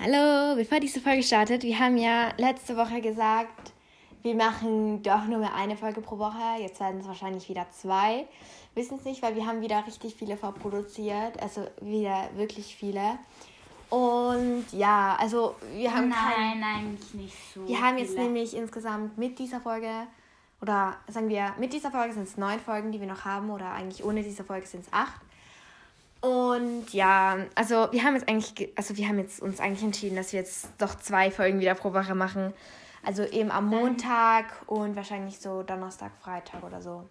Hallo, bevor diese Folge startet, wir haben ja letzte Woche gesagt, wir machen doch nur mehr eine Folge pro Woche. Jetzt werden es wahrscheinlich wieder zwei. Wissen es nicht, weil wir haben wieder richtig viele vorproduziert, also wieder wirklich viele. Und ja, also wir haben Nein, kein, eigentlich nicht so. Wir haben jetzt nämlich insgesamt mit dieser Folge, oder sagen wir, mit dieser Folge sind es neun Folgen, die wir noch haben, oder eigentlich ohne diese Folge sind es acht. Und ja, also wir haben jetzt eigentlich, also wir haben jetzt uns eigentlich entschieden, dass wir jetzt doch zwei Folgen wieder pro Woche machen. Also eben am Montag und wahrscheinlich so Donnerstag, Freitag oder so.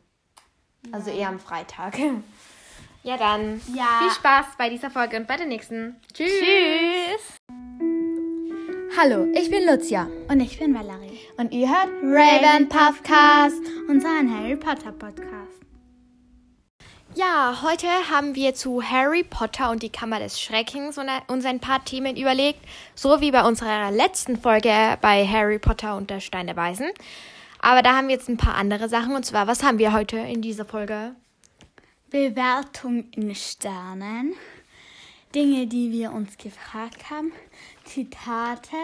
Also eher am Freitag. Ja, dann ja. viel Spaß bei dieser Folge und bei der nächsten. Tschüss. Tschüss. Hallo, ich bin Lucia. Und ich bin Valerie. Und ihr hört Raven Puffcast, unseren Harry Potter Podcast. Ja, heute haben wir zu Harry Potter und die Kammer des Schreckens uns ein paar Themen überlegt, so wie bei unserer letzten Folge bei Harry Potter und der Stein der Weisen. Aber da haben wir jetzt ein paar andere Sachen. Und zwar, was haben wir heute in dieser Folge? Bewertung in Sternen. Dinge, die wir uns gefragt haben. Zitate,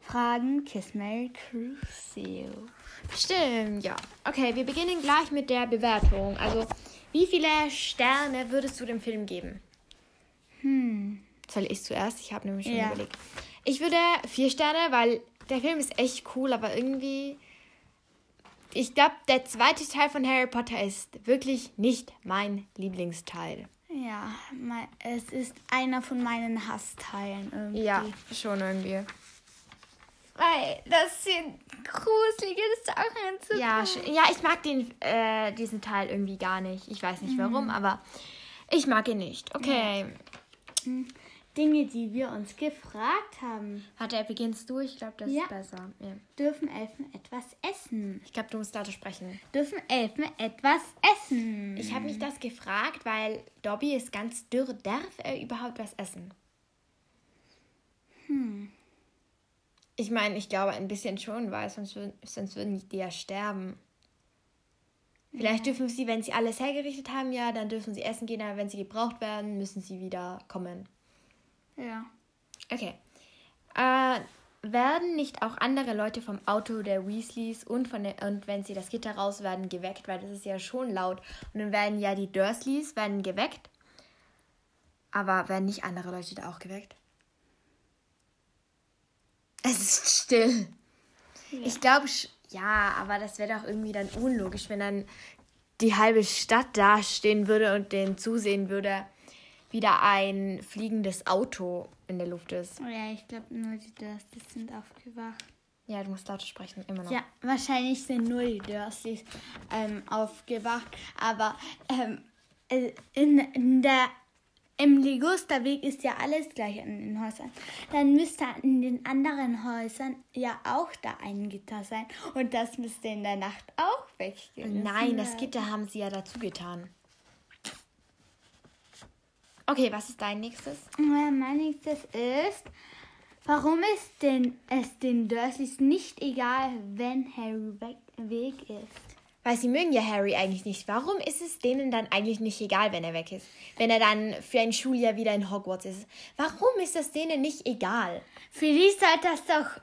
Fragen, Kiss Mary Crucio. Stimmt, ja. Okay, wir beginnen gleich mit der Bewertung. Also, wie viele Sterne würdest du dem Film geben? Hm. Soll ich zuerst? Ich habe nämlich schon ja. überlegt. Ich würde vier Sterne, weil der Film ist echt cool, aber irgendwie. Ich glaube, der zweite Teil von Harry Potter ist wirklich nicht mein Lieblingsteil. Ja, es ist einer von meinen Hassteilen irgendwie. Ja, schon irgendwie. Weil das sind gruselige Sachen zu ja, ja, ich mag den, äh, diesen Teil irgendwie gar nicht. Ich weiß nicht warum, mhm. aber ich mag ihn nicht. Okay. Mhm. Dinge, die wir uns gefragt haben. Warte, beginnst du? Ich glaube, das ja. ist besser. Ja. Dürfen Elfen etwas essen? Ich glaube, du musst lauter sprechen. Dürfen Elfen etwas essen? Ich habe mich das gefragt, weil Dobby ist ganz dürr. Darf er überhaupt was essen? Hm. Ich meine, ich glaube ein bisschen schon, weil sonst, sonst würden die ja sterben. Vielleicht dürfen sie, wenn sie alles hergerichtet haben, ja, dann dürfen sie essen gehen, aber wenn sie gebraucht werden, müssen sie wieder kommen. Ja. Okay. Äh, werden nicht auch andere Leute vom Auto der Weasleys und von der, und wenn sie das Gitter raus werden geweckt, weil das ist ja schon laut und dann werden ja die Dursleys werden geweckt. Aber werden nicht andere Leute da auch geweckt? Es ist still. Ja. Ich glaube, ja, aber das wäre doch irgendwie dann unlogisch, wenn dann die halbe Stadt dastehen würde und denen zusehen würde, wie da ein fliegendes Auto in der Luft ist. Oh ja, ich glaube nur die Dursleys sind aufgewacht. Ja, du musst laut sprechen, immer noch. Ja, wahrscheinlich sind nur die Dursleys ähm, aufgewacht, aber ähm, äh, in, in der im Ligusterweg ist ja alles gleich an den Häusern. Dann müsste in den anderen Häusern ja auch da ein Gitter sein. Und das müsste in der Nacht auch weggehen. Nein, das Gitter haben sie ja dazu getan. Okay, was ist dein nächstes? Ja, mein nächstes ist, warum ist denn es den Dursleys nicht egal, wenn Harry weg ist? Weil sie mögen ja Harry eigentlich nicht. Warum ist es denen dann eigentlich nicht egal, wenn er weg ist? Wenn er dann für ein Schuljahr wieder in Hogwarts ist. Warum ist das denen nicht egal? Für die sollte das doch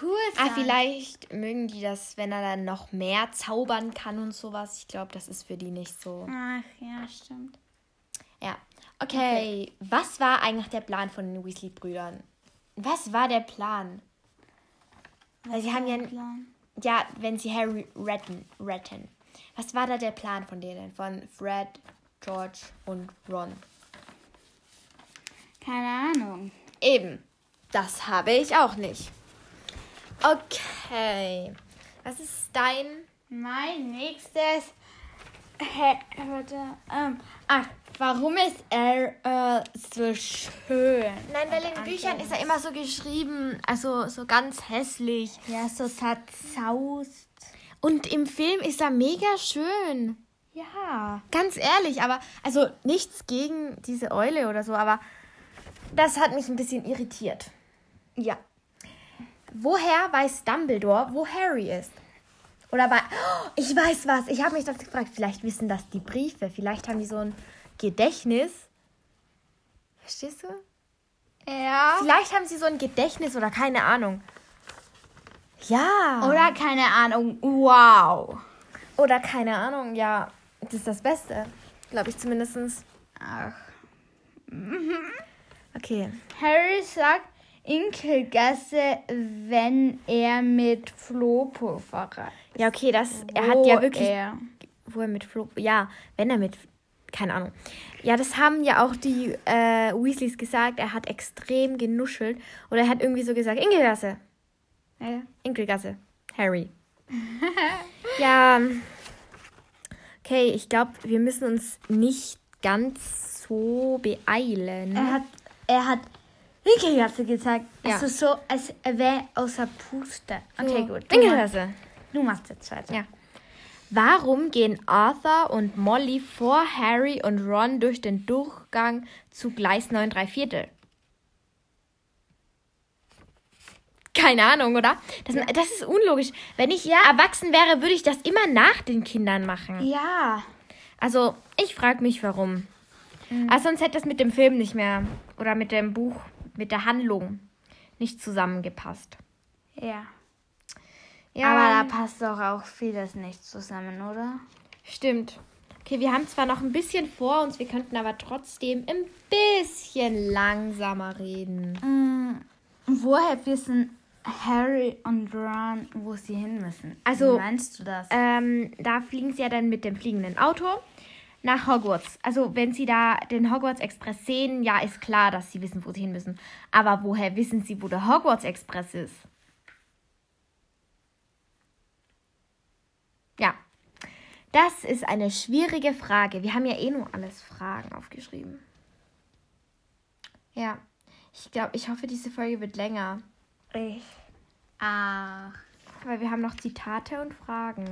cool ah, sein. Ah, vielleicht mögen die das, wenn er dann noch mehr zaubern kann und sowas. Ich glaube, das ist für die nicht so. Ach, ja, stimmt. Ja. Okay. okay. Was war eigentlich der Plan von den Weasley-Brüdern? Was war der Plan? Was Weil sie haben ja. Plan? Ja, wenn sie Harry retten, retten. Was war da der Plan von denen? Von Fred, George und Ron? Keine Ahnung. Eben. Das habe ich auch nicht. Okay. Was ist dein? Mein nächstes. Hä, warte. Ähm, ach, Warum ist er äh, so schön? Nein, weil in Büchern ist er immer so geschrieben, also so ganz hässlich. Ja, so zerzaust. Und im Film ist er mega schön. Ja. Ganz ehrlich, aber also nichts gegen diese Eule oder so, aber das hat mich ein bisschen irritiert. Ja. Woher weiß Dumbledore, wo Harry ist? Oder bei. Oh, ich weiß was. Ich habe mich das gefragt. Vielleicht wissen das die Briefe. Vielleicht haben die so ein Gedächtnis. Verstehst du? Ja. Vielleicht haben sie so ein Gedächtnis oder keine Ahnung. Ja. Oder keine Ahnung. Wow. Oder keine Ahnung, ja. Das ist das Beste. Glaube ich zumindest. Ach. Okay. Harry sagt Inkelgasse, wenn er mit Flohpulver reist. Ja, okay, das. Er hat ja wirklich. Er. Wo er mit Flo. Ja, wenn er mit. Keine Ahnung. Ja, das haben ja auch die äh, Weasleys gesagt. Er hat extrem genuschelt. Oder er hat irgendwie so gesagt: Inkelgasse. Ja. Inkelgasse. Harry. ja. Okay, ich glaube, wir müssen uns nicht ganz so beeilen. Er hat, er hat Inkelgasse gesagt. Ja. Es ist so, als wäre außer Puste. Okay, gut. Du, machst, Inkelgasse. du machst jetzt weiter. Ja. Warum gehen Arthur und Molly vor Harry und Ron durch den Durchgang zu Gleis 9 3 Viertel? Keine Ahnung, oder? Das, das ist unlogisch. Wenn ich erwachsen wäre, würde ich das immer nach den Kindern machen. Ja. Also, ich frage mich, warum. Aber sonst hätte das mit dem Film nicht mehr oder mit dem Buch, mit der Handlung nicht zusammengepasst. Ja. Ja, Aber da passt doch auch vieles nicht zusammen, oder? Stimmt. Okay, wir haben zwar noch ein bisschen vor uns, wir könnten aber trotzdem ein bisschen langsamer reden. Mm, woher wissen Harry und Ron, wo sie hin müssen? Also, Wie meinst du das? Ähm, da fliegen sie ja dann mit dem fliegenden Auto nach Hogwarts. Also, wenn sie da den Hogwarts Express sehen, ja, ist klar, dass sie wissen, wo sie hin müssen. Aber woher wissen sie, wo der Hogwarts Express ist? Ja, das ist eine schwierige Frage. Wir haben ja eh nur alles Fragen aufgeschrieben. Ja, ich glaube, ich hoffe, diese Folge wird länger. ich. Ach. Weil wir haben noch Zitate und Fragen.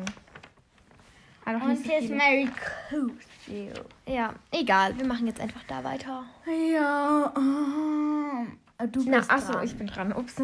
Und hier ist. Mary Crucial. Ja, egal, wir machen jetzt einfach da weiter. Ja. ähm, du Na, bist achso, dran. ich bin dran. Ups.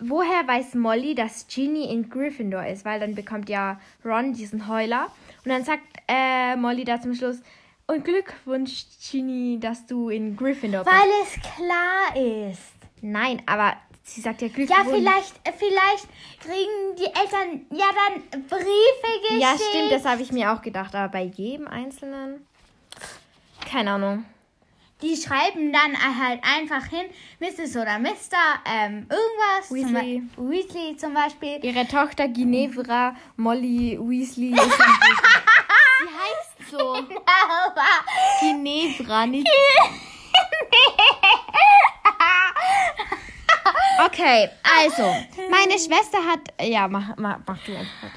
Woher weiß Molly, dass Ginny in Gryffindor ist? Weil dann bekommt ja Ron diesen Heuler. Und dann sagt äh, Molly da zum Schluss, und Glückwunsch, Ginny, dass du in Gryffindor bist. Weil es klar ist. Nein, aber sie sagt ja Glückwunsch. Ja, vielleicht, äh, vielleicht kriegen die Eltern ja dann Briefe geschickt. Ja, stimmt, das habe ich mir auch gedacht. Aber bei jedem Einzelnen? Keine Ahnung. Die schreiben dann halt einfach hin, Mrs. oder Mr. Ähm, irgendwas. zum Weasley. Be- Weasley zum Beispiel. Ihre Tochter Ginevra Molly Weasley ist. Sie heißt so. Aber Ginevra, nicht. Okay, also, meine Schwester hat. Ja, mach, mach, mach du einfach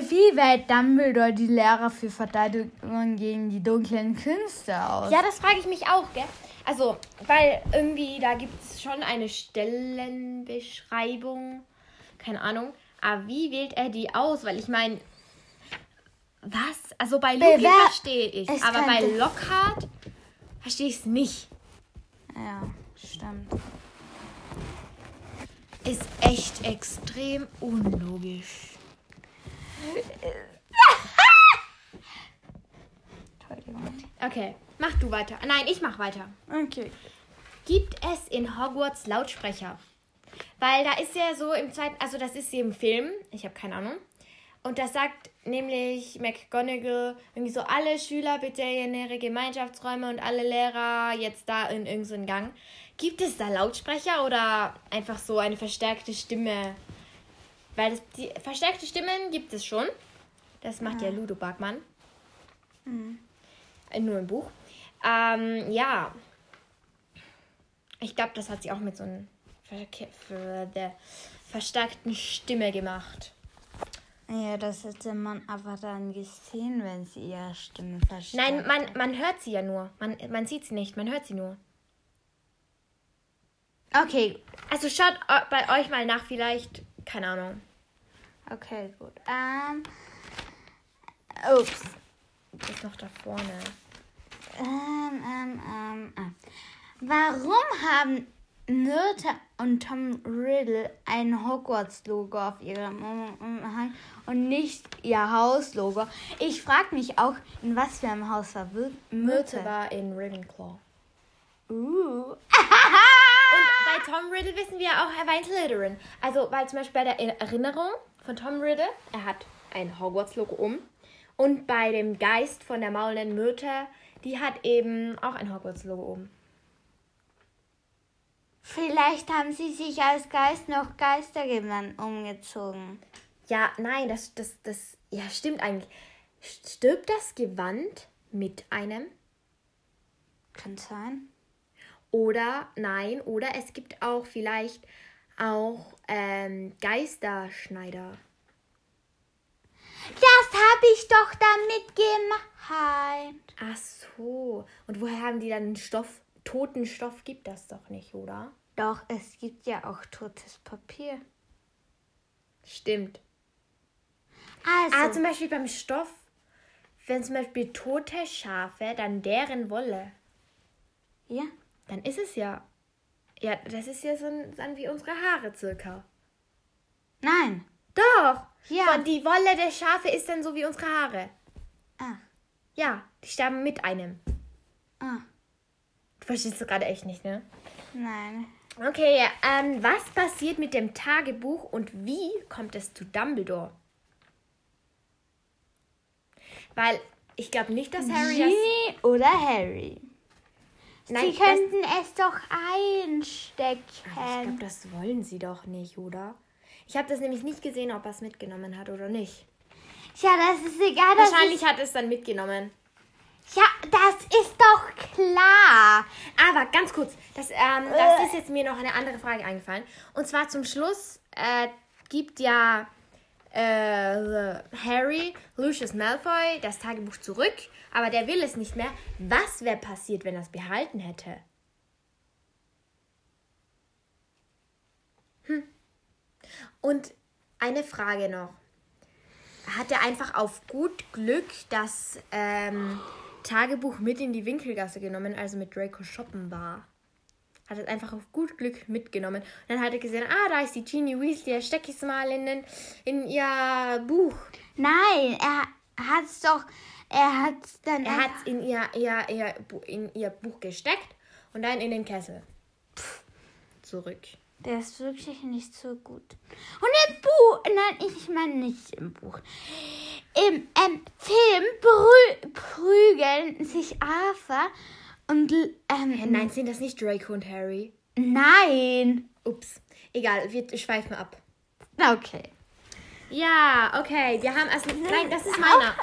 wie wählt Dumbledore die Lehrer für Verteidigung gegen die dunklen Künste aus? Ja, das frage ich mich auch, gell? Also, weil irgendwie da gibt es schon eine Stellenbeschreibung. Keine Ahnung. Aber wie wählt er die aus? Weil ich meine. Was? Also bei Luki Bewer- verstehe ich. Es Aber bei Lockhart verstehe ich es nicht. Ja, stimmt. Ist echt extrem unlogisch. Okay, mach du weiter. Nein, ich mach weiter. Okay. Gibt es in Hogwarts Lautsprecher? Weil da ist ja so im zweiten, also das ist sie im Film, ich habe keine Ahnung. Und da sagt nämlich McGonagall irgendwie so, alle Schüler bitte in ihre Gemeinschaftsräume und alle Lehrer jetzt da in irgendeinen Gang. Gibt es da Lautsprecher oder einfach so eine verstärkte Stimme? Weil das, die verstärkte Stimmen gibt es schon. Das macht ja Ludo Bagmann. Äh, Nur im Buch. Ähm, ja, ich glaube, das hat sie auch mit so einer verstärkten Stimme gemacht. Ja, das hätte man aber dann gesehen, wenn sie ihre Stimme verstärkt. Nein, man, man hört sie ja nur. Man, man sieht sie nicht, man hört sie nur. Okay, Also schaut bei euch mal nach, vielleicht, keine Ahnung. okay, gut. Ähm. Ups. Ist noch da vorne. Ähm, ähm, ähm, ah. Warum haben Nirte und Tom Riddle ein Hogwarts-Logo auf ihrem Umhang und nicht ihr Hauslogo? Ich frage mich auch, in was für einem Haus war Myrte Myrte? war in Ravenclaw. Uh. Tom Riddle wissen wir auch, er war ein Slytherin. Also, weil zum Beispiel bei der Erinnerung von Tom Riddle, er hat ein Hogwarts-Logo um. Und bei dem Geist von der maulenden Myrte, die hat eben auch ein Hogwarts-Logo um. Vielleicht haben sie sich als Geist noch Geistergewand umgezogen. Ja, nein, das, das, das, ja, stimmt eigentlich. Stirbt das Gewand mit einem? Kann sein. Oder nein, oder es gibt auch vielleicht auch ähm, Geisterschneider. Das habe ich doch damit gemeint. Ach so. Und woher haben die dann Stoff? Toten Stoff gibt das doch nicht, oder? Doch, es gibt ja auch totes Papier. Stimmt. Also, Ah, zum Beispiel beim Stoff, wenn zum Beispiel tote Schafe, dann deren Wolle, ja. Dann ist es ja. Ja, das ist ja so dann wie unsere Haare circa. Nein. Doch! Ja. Von die Wolle der Schafe ist dann so wie unsere Haare. Ah, Ja, die sterben mit einem. ah, Du verstehst das gerade echt nicht, ne? nein. Okay, ähm, was passiert mit dem Tagebuch und wie kommt es zu Dumbledore? Weil ich glaube nicht, dass Harry das. Ginny oder Harry? Nein, sie könnten es doch einstecken. Aber ich glaube, das wollen sie doch nicht, oder? Ich habe das nämlich nicht gesehen, ob er es mitgenommen hat oder nicht. ja, das ist egal. Wahrscheinlich hat er es dann mitgenommen. ist, ja, das ist doch klar. Aber ganz kurz, das, ähm, das ist jetzt mir noch eine andere Frage eingefallen. Und zwar zum Schluss äh, gibt ja äh, Harry Lucius Malfoy das Tagebuch zurück, aber der will es nicht mehr. Was wäre passiert, wenn er es behalten hätte? Hm. Und eine Frage noch. Hat er einfach auf gut Glück das ähm, Tagebuch mit in die Winkelgasse genommen, also mit Draco shoppen war? Hat es einfach auf gut Glück mitgenommen. Und dann hat er gesehen, ah, da ist die Genie Weasley, da stecke ich es mal in, den, in ihr Buch. Nein, er hat es doch. Er hat dann. Er hat es in ihr, ihr, ihr, in ihr Buch gesteckt und dann in den Kessel. Zurück. Der ist wirklich nicht so gut. Und im Buch, nein, ich meine nicht im Buch. Im ähm, Film prü prügeln sich Arthur und ähm, Nein, sind das nicht Draco und Harry? nein. Ups. Egal, wir schweifen ab. Okay. Ja, okay. Wir haben also. Nein, das ist meiner.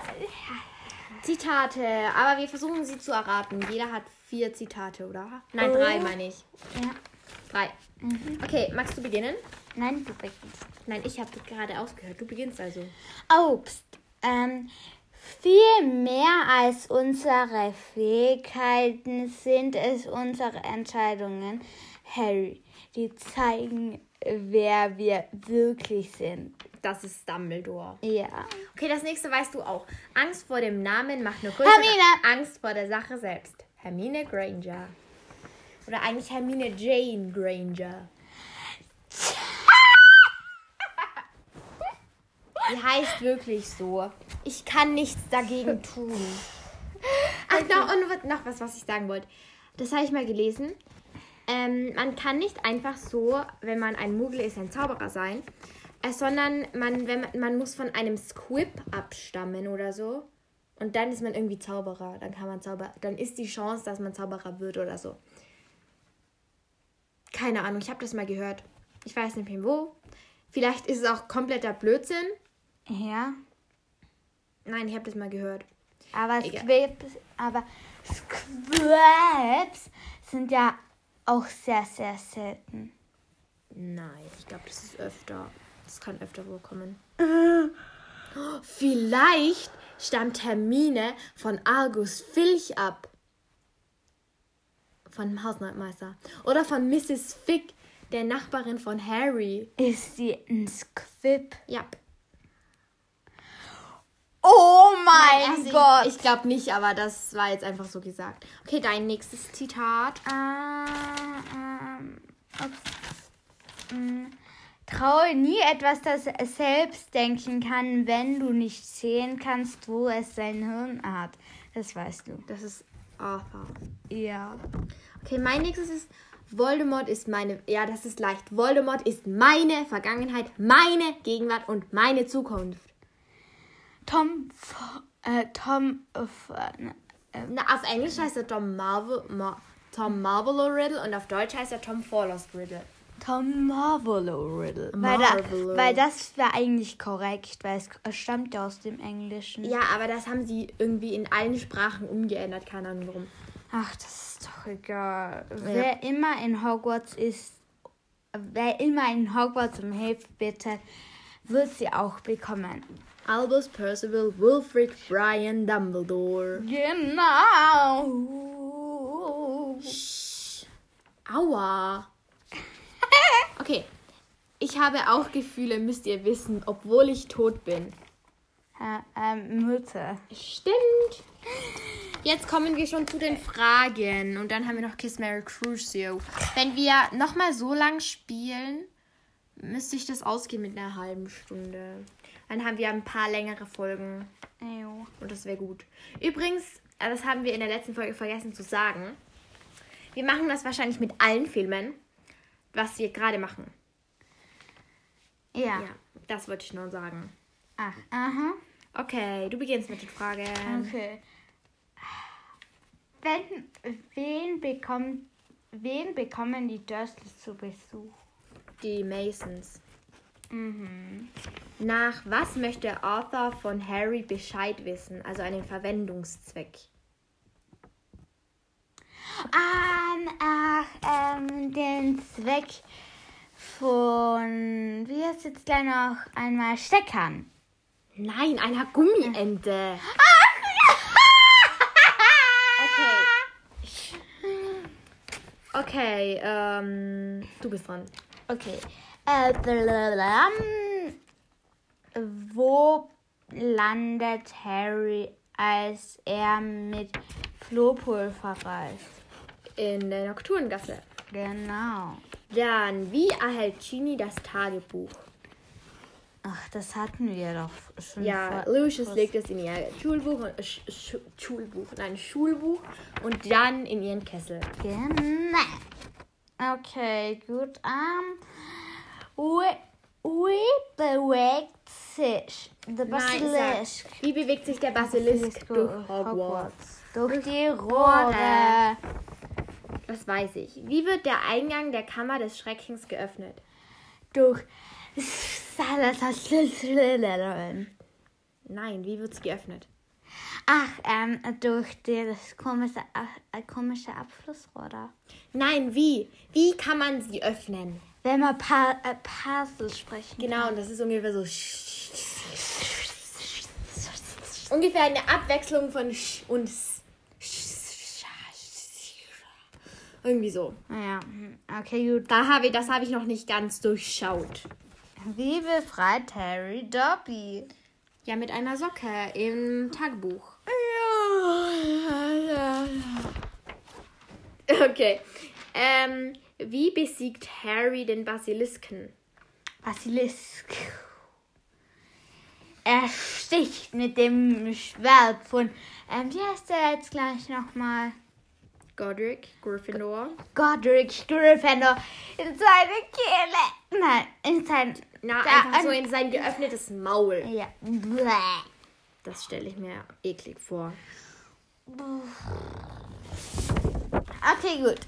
Zitate. Aber wir versuchen sie zu erraten. Jeder hat vier Zitate, oder? Nein, drei Oh. meine ich. Ja. Drei. Okay, magst du beginnen? Nein, du beginnst. Nein, ich habe gerade ausgehört. Du beginnst also. Obst. Ähm, viel mehr als unsere Fähigkeiten sind es unsere Entscheidungen, Harry, die zeigen, wer wir wirklich sind. Das ist Dumbledore. Ja. Okay, das nächste weißt du auch. Angst vor dem Namen macht nur größere Hermine. Angst vor der Sache selbst. Hermine Granger. Oder eigentlich Hermine Jane Granger. Die heißt wirklich so. Ich kann nichts dagegen tun. Ach, noch, und noch was, was ich sagen wollte. Das habe ich mal gelesen. Ähm, man kann nicht einfach so, wenn man ein Muggel ist, ein Zauberer sein, äh, sondern man, wenn man, man muss von einem Squib abstammen oder so. Und dann ist man irgendwie Zauberer. Dann kann man Zauber. Dann ist die Chance, dass man Zauberer wird oder so. Keine Ahnung, ich habe das mal gehört. Ich weiß nicht mehr wo. Vielleicht ist es auch kompletter Blödsinn. Ja. Nein, ich habe das mal gehört. Aber. Squibs, aber Squibs sind ja auch sehr, sehr selten. Nein, ich glaube, das ist öfter. Das kann öfter vorkommen. Vielleicht stammt Hermine von Argus Filch ab. Von dem Hausmeister. Oder von Mrs. Fick, der Nachbarin von Harry. Ist sie ein Squib? Ja. Oh mein Also Gott! Ich, ich glaube nicht, aber das war jetzt einfach so gesagt. Okay, dein nächstes Zitat. Ups. Mm. Traue nie etwas, das es selbst denken kann, wenn du nicht sehen kannst, wo es sein Hirn hat. Das weißt du. Das ist Arthur. Ja. Okay, mein nächstes ist, Voldemort ist meine. Ja, das ist leicht. Voldemort ist meine Vergangenheit, meine Gegenwart und meine Zukunft. Tom. F- Äh, Tom. F- äh, Na, auf Englisch heißt er Tom Marvel. Ma, Tom Marvolo Riddle und auf Deutsch heißt er Tom Forlost Riddle. Tom Marvolo Riddle. Weil, da, weil das wäre eigentlich korrekt, weil es es stammt ja aus dem Englischen. Ja, aber das haben sie irgendwie in allen Sprachen umgeändert. Keine Ahnung warum. Ach, das ist doch egal. Wer immer in Hogwarts ist, wer immer in Hogwarts um Hilfe bittet, wird sie auch bekommen. Albus Percival Wilfrid Brian Dumbledore. Genau. Aua. Okay. Ich habe auch Gefühle, müsst ihr wissen, obwohl ich tot bin. Äh, ähm, Mutter. Stimmt. Jetzt kommen wir schon zu den Fragen. Und dann haben wir noch Kiss Mary Crucio. Wenn wir nochmal so lang spielen, müsste ich das ausgehen mit einer halben Stunde. Dann haben wir ein paar längere Folgen. Ew. Und das wäre gut. Übrigens, äh, das haben wir in der letzten Folge vergessen zu sagen. Wir machen das wahrscheinlich mit allen Filmen, was wir gerade machen. Ja. Ja, das wollte ich nur sagen. Ach, aha. Okay, du beginnst mit den Fragen. Okay. Wenn, wen, bekommt, wen bekommen die Dursleys zu Besuch? Die Masons. Mhm. Nach was möchte Arthur von Harry Bescheid wissen? Also einen Verwendungszweck. Ähm, ach, ähm, den Zweck von, wie heißt jetzt gleich noch einmal, Steckern. Nein, einer Gummiente. Okay. Okay, ähm, du bist dran. Okay. Äh, blablabla. wo landet Harry, als er mit Flohpulver reist? In der Nocturngasse. Genau. Dann, wie erhält Ginny das Tagebuch? Ach, das hatten wir doch schon Ja, Lucius legt es in ihr Schulbuch, und, äh, Sch Sch Schulbuch, nein, Schulbuch und dann in ihren Kessel. Genau. Okay, gut. Um, wie, bewegt sich der Nein, Basilisk sag, wie bewegt sich der Basilisk durch Hogwarts? Durch die Rohre. Das weiß ich. Wie wird der Eingang der Kammer des Schreckens geöffnet? Durch. Nein, wie wird es geöffnet? Ach, ähm, durch das komische, äh, komische Abflussrohr da. Nein, wie? Wie kann man sie öffnen? Wenn man pa äh, Puzzle sprechen Genau, und das ist ungefähr so. Ungefähr eine Abwechslung von Sch und S. Irgendwie so. Ja, hm, okay, gut. Da habe ich, das habe ich noch nicht ganz durchschaut. Wie befreit Harry Dobby? Ja, mit einer Socke im Tagebuch. Okay. Ähm, wie besiegt Harry den Basilisken? Basilisk. Er sticht mit dem Schwert von. Ähm, wie heißt der jetzt gleich nochmal? Godric, Gryffindor. Godric Gryffindor in seine Kehle. Nein, in sein. Na, Da- einfach so in sein geöffnetes Maul. Ja. Bläh. Das stelle ich mir eklig vor. Okay, gut.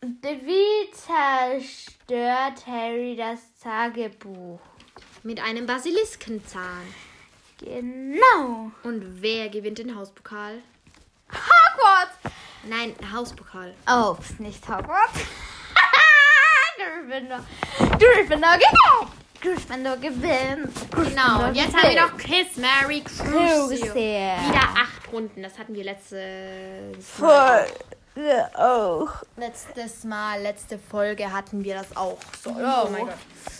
Wie zerstört Harry das Tagebuch? Mit einem Basiliskenzahn. Genau. Und wer gewinnt den Hauspokal? Hogwarts. Nein, Hauspokal. Oh, nicht Hogwarts. Gryffindor. Gryffindor gewinnt. Gryffindor gewinnt. Genau, und jetzt haben wir noch Kiss, Mary, Crucio. Wieder acht Runden. Das hatten wir letztes Voll. Auch. Letztes Mal, letzte Folge hatten wir das auch. So, oh mein Gott.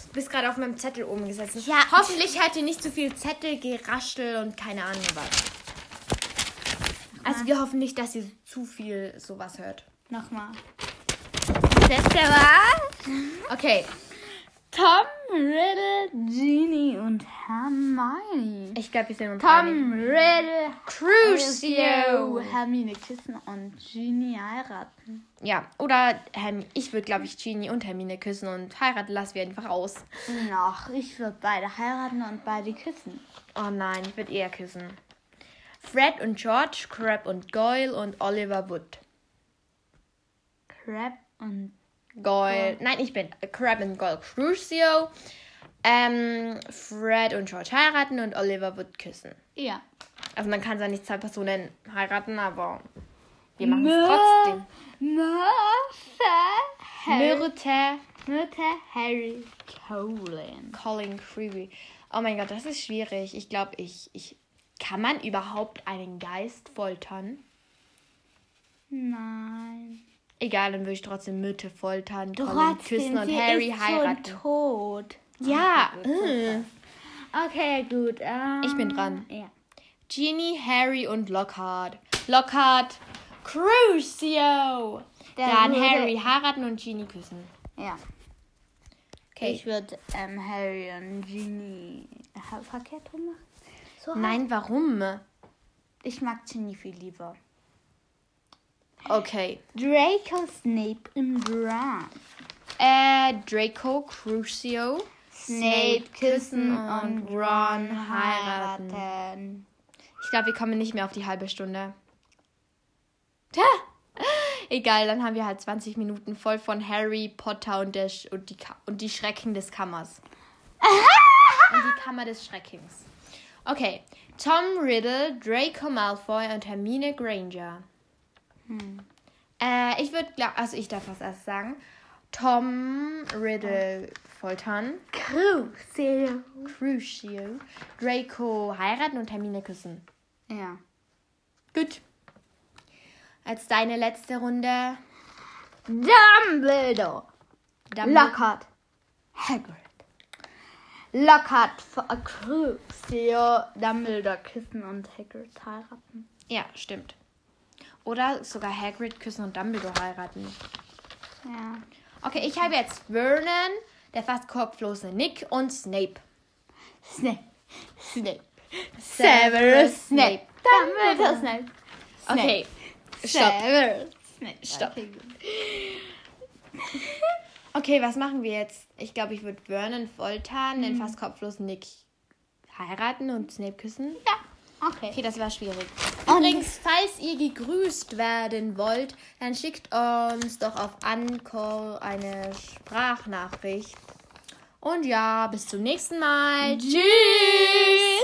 Du bist gerade auf meinem Zettel umgesetzt. Ja. Hoffentlich hat ihr nicht zu viel Zettel, Geraschel und keine Ahnung was. Also wir hoffen nicht, dass ihr zu viel sowas hört. Nochmal. Letzte Mal. Okay. Tom, Riddle, Genie und Hermione. Ich glaube, wir sind uns Tom. Riddle, Crucio. Hermine küssen und Genie heiraten. Ja, oder Herm ich würde, glaube ich, Genie und Hermine küssen und heiraten lassen wir einfach aus. Noch, ich würde beide heiraten und beide küssen. Oh nein, ich würde eher küssen. Fred und George, Crab und Goyle und Oliver Wood. Crab und Goyle. Nein, ich bin Crab und Goyle Crucio. Ähm, Fred und George heiraten und Oliver Wood küssen. ja. Also man kann zwar nicht zwei Personen heiraten, aber wir machen es trotzdem. Myrte Mutter Harry Colin. Colin Creevy. Oh mein Gott, das ist schwierig. Ich glaube, ich, ich. Kann man überhaupt einen Geist foltern? Nein. Egal, dann würde ich trotzdem Myrte foltern, Colin Trotzdem, küssen und Harry heiraten. Schon tot. Ja, Okay, gut, äh. Okay, gut. ähm, Ich bin dran. Ja. Genie, Harry und Lockhart. Lockhart, Crucio. Der Dann Harry heiraten und Genie küssen. Ja. Okay. Ich würde ähm, Harry und Ginny äh, verkehrt rum machen. So Nein, warum? Ich mag Ginny viel lieber. Okay. Draco Snape im Drum. Äh, Draco, Crucio. Snape küssen und und Ron Ron heiraten. heiraten. Ich glaube, wir kommen nicht mehr auf die halbe Stunde. Tja. Egal, dann haben wir halt 20 Minuten voll von Harry Potter und, der Sch und, die, Ka und die Schrecken des Kammers. und die Kammer des Schreckens. Okay. Tom Riddle, Draco Malfoy und Hermine Granger. Äh, ich würde, also ich darf was erst sagen. Tom Riddle foltern, Crucio. Crucio, Draco heiraten und Hermine küssen. Ja. Gut. Als deine letzte Runde. Dumbledore. Dumbledore. Lockhart. Hagrid. Lockhart für Crucio. Dumbledore küssen und Hagrid heiraten. Ja, stimmt. Oder sogar Hagrid küssen und Dumbledore heiraten. Ja. Okay, ich habe jetzt Vernon, der fast kopflose Nick und Snape. Snape. Snape. Severus Snape. Dumbledore Snape. Okay, stopp. Severus Snape. Stopp. Okay, was machen wir jetzt? Ich glaube, ich würde Vernon foltern, den fast kopflosen Nick heiraten und Snape küssen. Ja. Okay. Okay, das war schwierig. Übrigens, falls ihr gegrüßt werden wollt, dann schickt uns doch auf Anchor eine Sprachnachricht. Und ja, bis zum nächsten Mal. Tschüss!